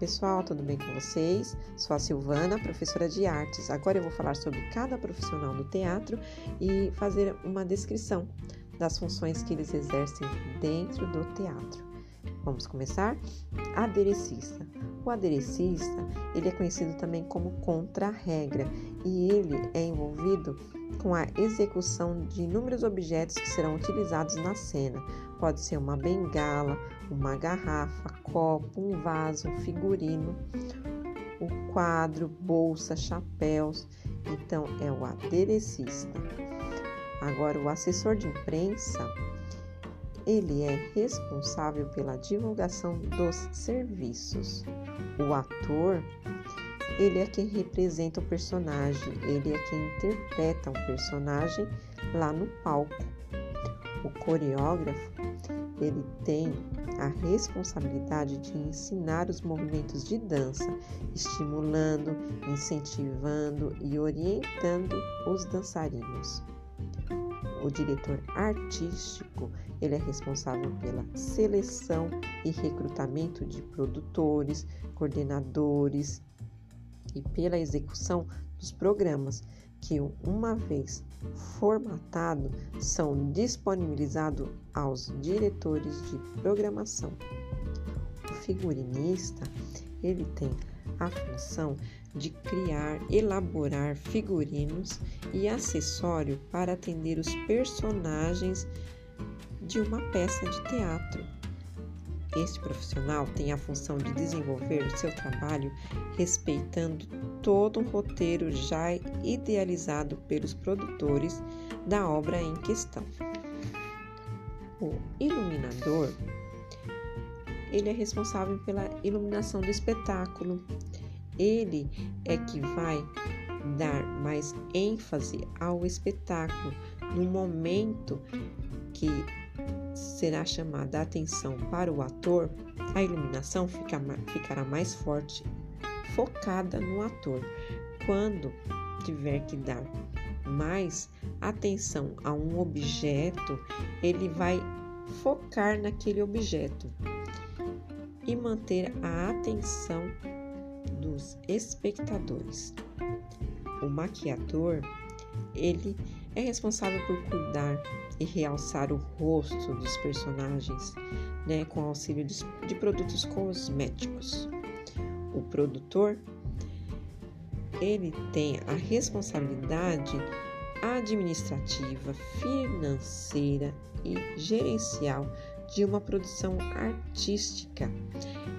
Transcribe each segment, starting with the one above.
pessoal, tudo bem com vocês? Sou a Silvana, professora de artes. Agora eu vou falar sobre cada profissional do teatro e fazer uma descrição das funções que eles exercem dentro do teatro. Vamos começar? Aderecista. O aderecista, ele é conhecido também como contra-regra e ele é envolvido com a execução de inúmeros objetos que serão utilizados na cena. Pode ser uma bengala, uma garrafa, copo, um vaso, um figurino, o quadro, bolsa, chapéus. Então é o aderecista. Agora o assessor de imprensa, ele é responsável pela divulgação dos serviços. O ator, ele é quem representa o personagem, ele é quem interpreta o personagem lá no palco. O coreógrafo, ele tem a responsabilidade de ensinar os movimentos de dança, estimulando, incentivando e orientando os dançarinos. O diretor artístico, ele é responsável pela seleção e recrutamento de produtores, coordenadores e pela execução dos programas que, uma vez formatado, são disponibilizados aos diretores de programação. O figurinista, ele tem a função de criar, elaborar figurinos e acessório para atender os personagens de uma peça de teatro. Este profissional tem a função de desenvolver o seu trabalho respeitando todo um roteiro já idealizado pelos produtores da obra em questão. O iluminador ele é responsável pela iluminação do espetáculo. Ele é que vai dar mais ênfase ao espetáculo no momento que será chamada a atenção para o ator, a iluminação fica, ficará mais forte, focada no ator. Quando tiver que dar mais atenção a um objeto, ele vai focar naquele objeto e manter a atenção dos espectadores. O maquiador, ele é responsável por cuidar e realçar o rosto dos personagens, né, com auxílio de, de produtos cosméticos. O produtor, ele tem a responsabilidade administrativa, financeira e gerencial de uma produção artística.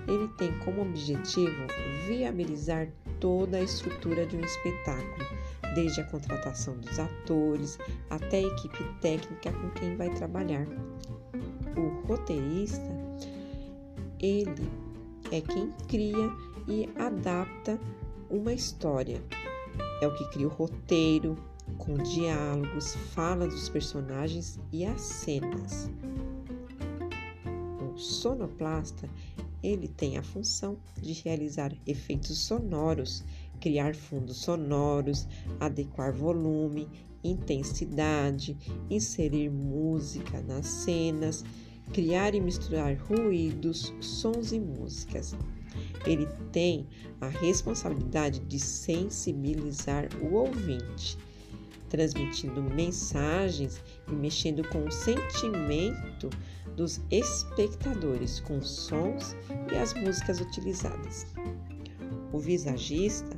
Ele tem como objetivo viabilizar toda a estrutura de um espetáculo, desde a contratação dos atores até a equipe técnica com quem vai trabalhar. O roteirista, ele é quem cria e adapta uma história. É o que cria o roteiro, com diálogos, fala dos personagens e as cenas sonoplasta, ele tem a função de realizar efeitos sonoros, criar fundos sonoros, adequar volume, intensidade, inserir música nas cenas, criar e misturar ruídos, sons e músicas. Ele tem a responsabilidade de sensibilizar o ouvinte, transmitindo mensagens e mexendo com o sentimento dos espectadores com sons e as músicas utilizadas. O visagista,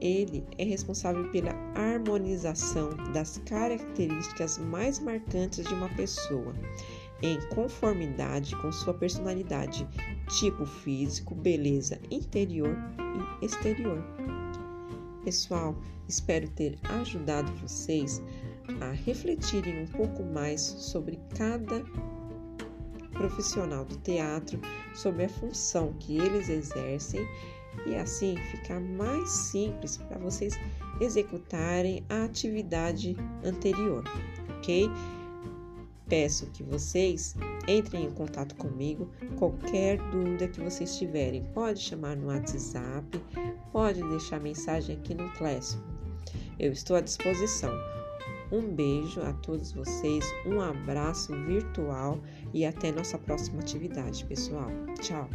ele é responsável pela harmonização das características mais marcantes de uma pessoa, em conformidade com sua personalidade, tipo físico, beleza interior e exterior. Pessoal, espero ter ajudado vocês a refletirem um pouco mais sobre cada profissional do teatro, sobre a função que eles exercem e assim ficar mais simples para vocês executarem a atividade anterior, ok? Peço que vocês entrem em contato comigo. Qualquer dúvida que vocês tiverem, pode chamar no WhatsApp, pode deixar mensagem aqui no Classroom. Eu estou à disposição. Um beijo a todos vocês, um abraço virtual e até nossa próxima atividade, pessoal. Tchau!